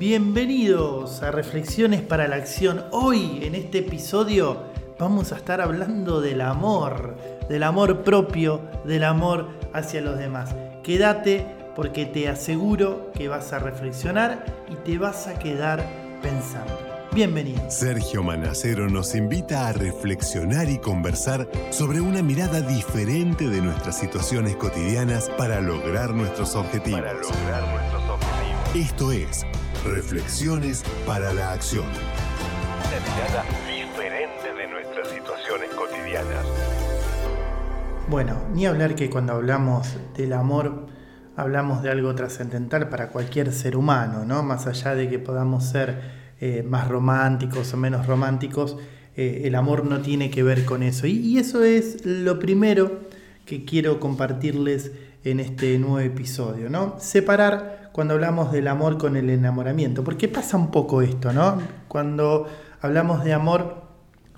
Bienvenidos a Reflexiones para la Acción. Hoy en este episodio vamos a estar hablando del amor, del amor propio, del amor hacia los demás. Quédate porque te aseguro que vas a reflexionar y te vas a quedar pensando. Bienvenido. Sergio Manacero nos invita a reflexionar y conversar sobre una mirada diferente de nuestras situaciones cotidianas para lograr nuestros objetivos. Para lograr nuestros objetivos. Esto es Reflexiones para la Acción. Una mirada diferente de nuestras situaciones cotidianas. Bueno, ni hablar que cuando hablamos del amor hablamos de algo trascendental para cualquier ser humano, ¿no? Más allá de que podamos ser eh, más románticos o menos románticos, eh, el amor no tiene que ver con eso. Y, y, eso es lo primero que quiero compartirles en este nuevo episodio, ¿no? Separar cuando hablamos del amor con el enamoramiento, porque pasa un poco esto, ¿no? Cuando hablamos de amor,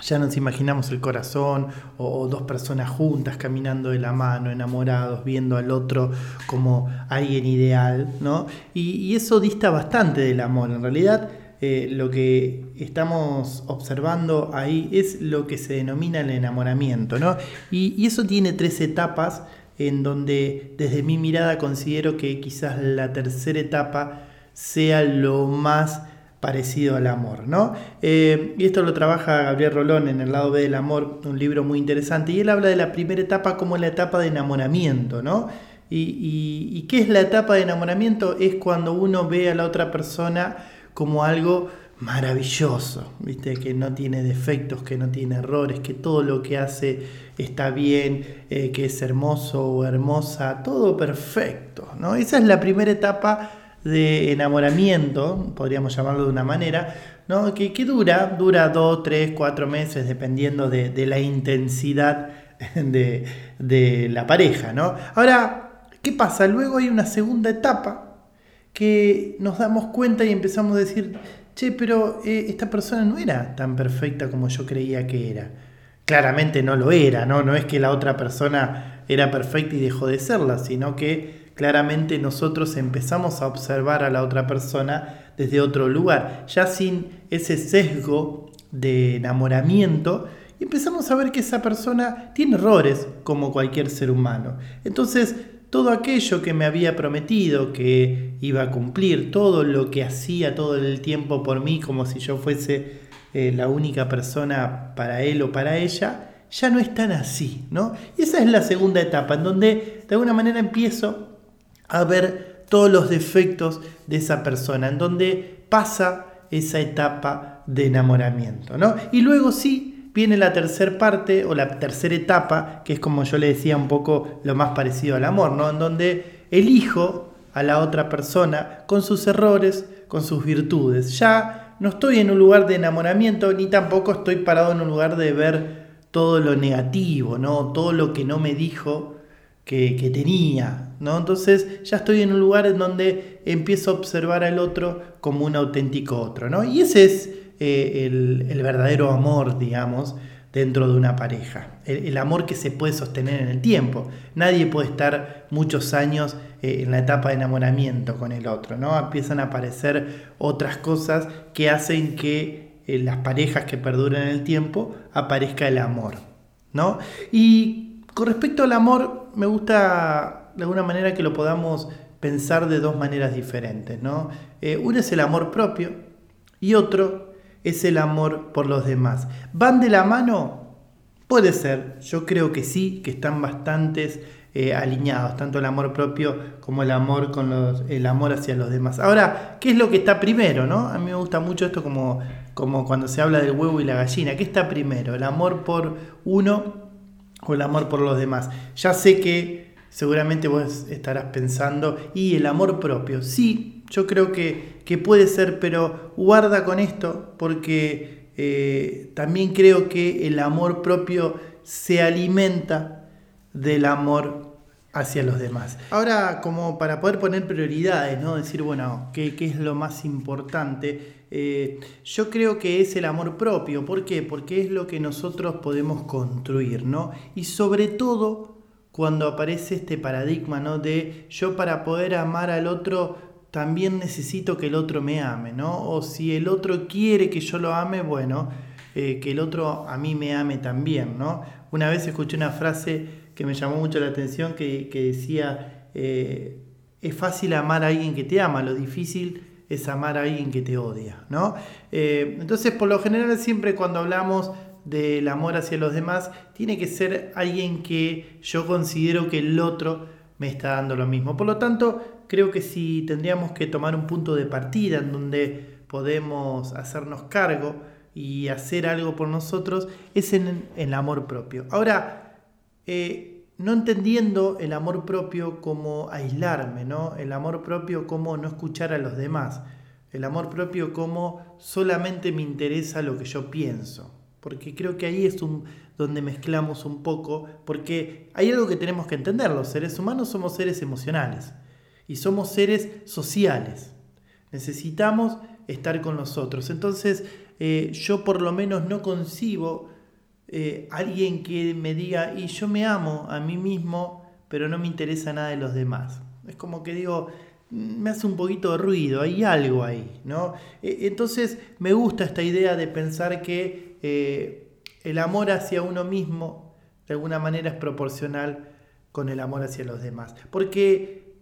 ya nos imaginamos el corazón o, dos personas juntas caminando de la mano, enamorados, viendo al otro como alguien ideal, ¿no? Y, eso dista bastante del amor. En realidad, eh, lo que estamos observando ahí es lo que se denomina el enamoramiento, ¿no? Y, eso tiene tres etapas en donde desde mi mirada considero que quizás la tercera etapa sea lo más parecido al amor, ¿no? Eh, y esto lo trabaja Gabriel Rolón en El lado B del amor, un libro muy interesante, y él habla de la primera etapa como la etapa de enamoramiento, ¿no? Y, y, ¿Y qué es la etapa de enamoramiento? Es cuando uno ve a la otra persona como algo maravilloso, ¿viste? que no tiene defectos, que no tiene errores, que todo lo que hace está bien, eh, que es hermoso o hermosa, todo perfecto. ¿no? Esa es la primera etapa de enamoramiento, podríamos llamarlo de una manera, ¿no? que, que dura, dura dos, tres, cuatro meses, dependiendo de, de la intensidad de, de la pareja. ¿no? Ahora, ¿qué pasa? Luego hay una segunda etapa que nos damos cuenta y empezamos a decir, che, pero eh, esta persona no era tan perfecta como yo creía que era. Claramente no lo era, ¿no? No es que la otra persona era perfecta y dejó de serla, sino que claramente nosotros empezamos a observar a la otra persona desde otro lugar, ya sin ese sesgo de enamoramiento, y empezamos a ver que esa persona tiene errores como cualquier ser humano. Entonces, todo aquello que me había prometido que iba a cumplir, todo lo que hacía todo el tiempo por mí, como si yo fuese eh, la única persona para él o para ella, ya no es tan así, ¿no? Y esa es la segunda etapa, en donde de alguna manera empiezo a ver todos los defectos de esa persona, en donde pasa esa etapa de enamoramiento, ¿no? Y luego sí viene la tercera parte o la tercera etapa, que es como yo le decía un poco lo más parecido al amor, ¿no? En donde elijo a la otra persona con sus errores, con sus virtudes. Ya no estoy en un lugar de enamoramiento ni tampoco estoy parado en un lugar de ver todo lo negativo, ¿no? Todo lo que no me dijo que, que tenía, ¿no? Entonces ya estoy en un lugar en donde empiezo a observar al otro como un auténtico otro, ¿no? Y ese es eh, el, verdadero amor, digamos, dentro de una pareja. El, amor que se puede sostener en el tiempo. Nadie puede estar muchos años eh, en la etapa de enamoramiento con el otro, ¿no? Empiezan a aparecer otras cosas que hacen que eh, las parejas que perduran en el tiempo aparezca el amor, ¿no? Y con respecto al amor, me gusta de alguna manera que lo podamos pensar de dos maneras diferentes, ¿no? Uno es el amor propio y otro es el amor por los demás. ¿Van de la mano? Puede ser, yo creo que sí, que están bastantes eh, alineados, tanto el amor propio como el amor, con los, el amor hacia los demás. Ahora, ¿qué es lo que está primero? No? A mí me gusta mucho esto como, como cuando se habla del huevo y la gallina. ¿Qué está primero? ¿El amor por uno o el amor por los demás? Ya sé que seguramente vos estarás pensando, y el amor propio, sí, yo creo que, que puede ser, pero guarda con esto porque eh, también creo que el amor propio se alimenta del amor hacia los demás. Ahora, como para poder poner prioridades, ¿no? Decir, bueno, ¿qué, qué es lo más importante? Eh, yo creo que es el amor propio. ¿Por qué? Porque es lo que nosotros podemos construir, ¿no? Y sobre todo cuando aparece este paradigma, ¿no? De yo para poder amar al otro también necesito que el otro me ame, ¿no? O si el otro quiere que yo lo ame, bueno, eh, que el otro a mí me ame también, ¿no? Una vez escuché una frase que me llamó mucho la atención que, decía, eh, es fácil amar a alguien que te ama, lo difícil es amar a alguien que te odia, ¿no? Eh, entonces, por lo general, siempre cuando hablamos del amor hacia los demás, tiene que ser alguien que yo considero que el otro me está dando lo mismo. Por lo tanto, creo que si tendríamos que tomar un punto de partida en donde podemos hacernos cargo y hacer algo por nosotros, es en el amor propio. Ahora, eh, no entendiendo el amor propio como aislarme, ¿no? El amor propio como no escuchar a los demás. El amor propio como solamente me interesa lo que yo pienso. Porque creo que ahí es un, donde mezclamos un poco, porque hay algo que tenemos que entender, los seres humanos somos seres emocionales y somos seres sociales. Necesitamos estar con los otros. Entonces, eh, yo por lo menos no concibo eh, alguien que me diga, y yo me amo a mí mismo, pero no me interesa nada de los demás. Es como que digo, me hace un poquito de ruido, hay algo ahí, ¿no? E, entonces, me gusta esta idea de pensar que eh, el amor hacia uno mismo, de alguna manera, es proporcional con el amor hacia los demás. Porque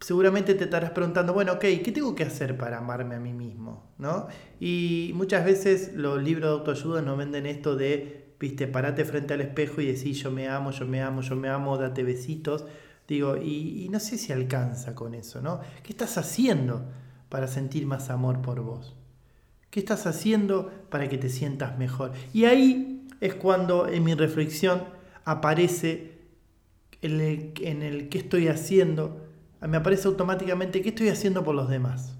seguramente te estarás preguntando, bueno, ok, ¿qué tengo que hacer para amarme a mí mismo? ¿No? Y muchas veces los libros de autoayuda nos venden esto de, viste, parate frente al espejo y decir, yo me amo, yo me amo, yo me amo, date besitos. Digo, y, y no sé si alcanza con eso, ¿no? ¿Qué estás haciendo para sentir más amor por vos? ¿Qué estás haciendo para que te sientas mejor? Y ahí es cuando en mi reflexión aparece en el, en qué estoy haciendo me aparece automáticamente qué estoy haciendo por los demás.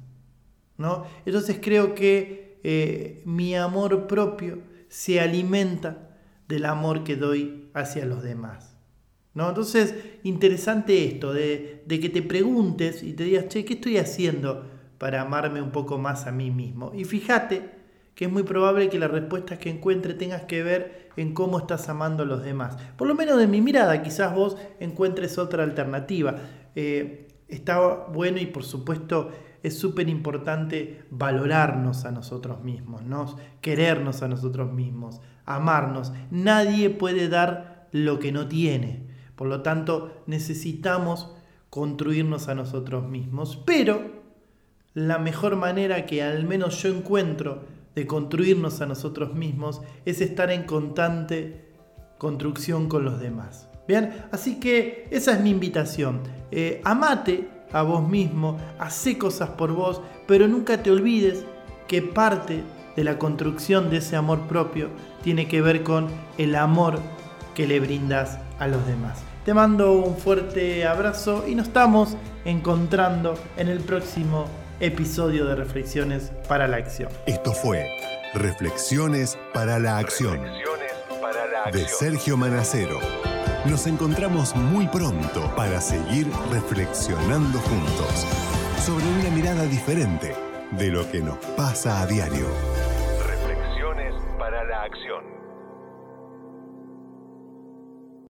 ¿no? Entonces creo que eh, mi amor propio se alimenta del amor que doy hacia los demás. ¿no? Entonces, interesante esto, de, de, que te preguntes y te digas, che, ¿qué estoy haciendo para amarme un poco más a mí mismo? Y fíjate que es muy probable que las respuestas que encuentre tengas que ver en cómo estás amando a los demás. Por lo menos de mi mirada, quizás vos encuentres otra alternativa. Eh, está bueno y por supuesto es súper importante valorarnos a nosotros mismos, ¿no? querernos a nosotros mismos, amarnos. Nadie puede dar lo que no tiene. Por lo tanto, necesitamos construirnos a nosotros mismos. Pero la mejor manera que al menos yo encuentro de construirnos a nosotros mismos es estar en constante construcción con los demás. Bien, así que esa es mi invitación. Eh, amate a vos mismo, hace cosas por vos, pero nunca te olvides que parte de la construcción de ese amor propio tiene que ver con el amor que le brindas a los demás. Te mando un fuerte abrazo y nos estamos encontrando en el próximo episodio de Reflexiones para la Acción. Esto fue Reflexiones para la Acción, para la acción. de Sergio Manacero. Nos encontramos muy pronto para seguir reflexionando juntos sobre una mirada diferente de lo que nos pasa a diario.